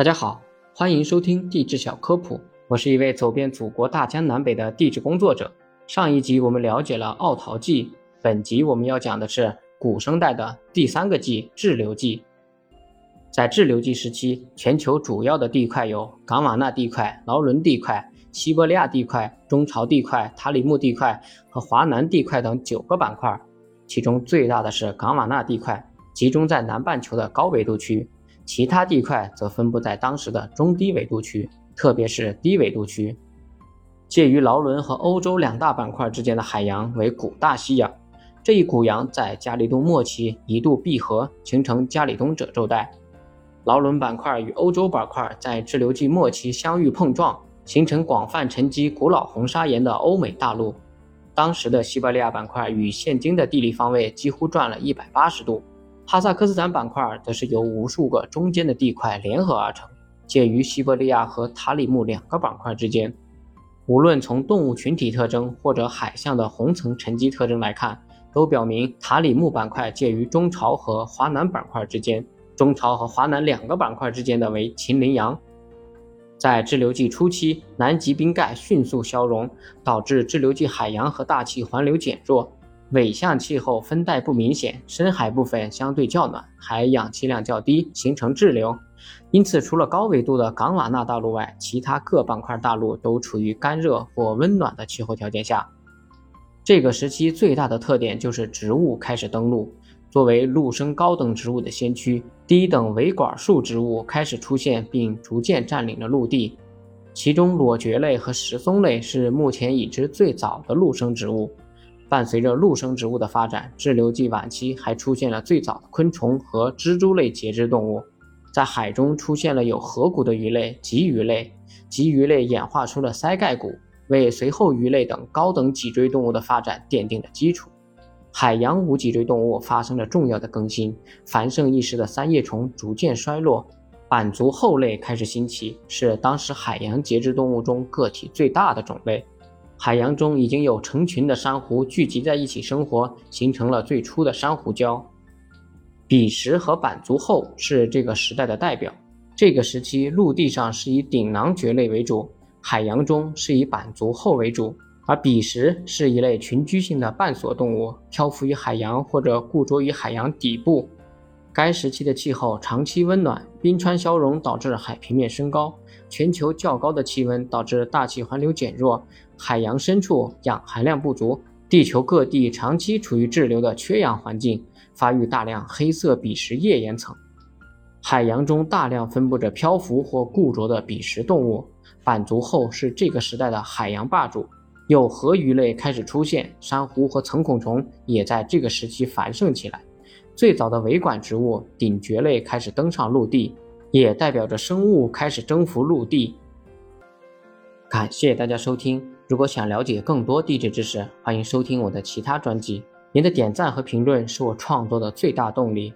大家好，欢迎收听地质小科普，我是一位走遍祖国大江南北的地质工作者。上一集我们了解了奥陶纪，本集我们要讲的是古生代的第三个纪——志留纪。在志留纪时期，全球主要的地块有冈瓦纳地块、劳伦地块、西伯利亚地块、中朝地块、塔里木地块和华南地块等九个板块，其中最大的是冈瓦纳地块，集中在南半球的高纬度区。其他地块则分布在当时的中低纬度区，特别是低纬度区。介于劳伦和欧洲两大板块之间的海洋为古大西洋，这一古洋在加里东末期一度闭合，形成加里东褶皱带。劳伦板块与欧洲板块在志留纪末期相遇碰撞，形成广泛沉积古老红砂岩的欧美大陆。当时的西伯利亚板块与现今的地理方位几乎转了一百八十度。哈萨克斯坦板块则是由无数个中间的地块联合而成，介于西伯利亚和塔里木两个板块之间。无论从动物群体特征或者海象的红层沉积特征来看，都表明塔里木板块介于中朝和华南板块之间。中朝和华南两个板块之间的为秦陵洋。在志留纪初期，南极冰盖迅速消融，导致志留纪海洋和大气环流减弱。纬向气候分带不明显，深海部分相对较暖，海氧气量较低，形成滞留。因此，除了高纬度的冈瓦纳大陆外，其他各板块大陆都处于干热或温暖的气候条件下。这个时期最大的特点就是植物开始登陆。作为陆生高等植物的先驱，低等维管束植物开始出现，并逐渐占领了陆地。其中，裸蕨类和石松类是目前已知最早的陆生植物。伴随着陆生植物的发展，志留纪晚期还出现了最早的昆虫和蜘蛛类节肢动物，在海中出现了有颌骨的鱼类棘鱼类，棘鱼类演化出了鳃盖骨，为随后鱼类等高等脊椎动物的发展奠定了基础。海洋无脊椎动物发生了重要的更新，繁盛一时的三叶虫逐渐衰落，板足后类开始兴起，是当时海洋节肢动物中个体最大的种类。海洋中已经有成群的珊瑚聚集在一起生活，形成了最初的珊瑚礁。比什和板足后是这个时代的代表。这个时期陆地上是以顶囊蕨类为主，海洋中是以板足后为主。而比什是一类群居性的半索动物，漂浮于海洋或者固着于海洋底部。该时期的气候长期温暖，冰川消融导致海平面升高。全球较高的气温导致大气环流减弱，海洋深处氧含量不足，地球各地长期处于滞留的缺氧环境，发育大量黑色比石页岩层。海洋中大量分布着漂浮或固着的比石动物，板足后是这个时代的海洋霸主。有颌鱼类开始出现，珊瑚和层孔虫也在这个时期繁盛起来。最早的维管植物顶蕨类开始登上陆地。也代表着生物开始征服陆地。感谢大家收听，如果想了解更多地质知识，欢迎收听我的其他专辑。您的点赞和评论是我创作的最大动力。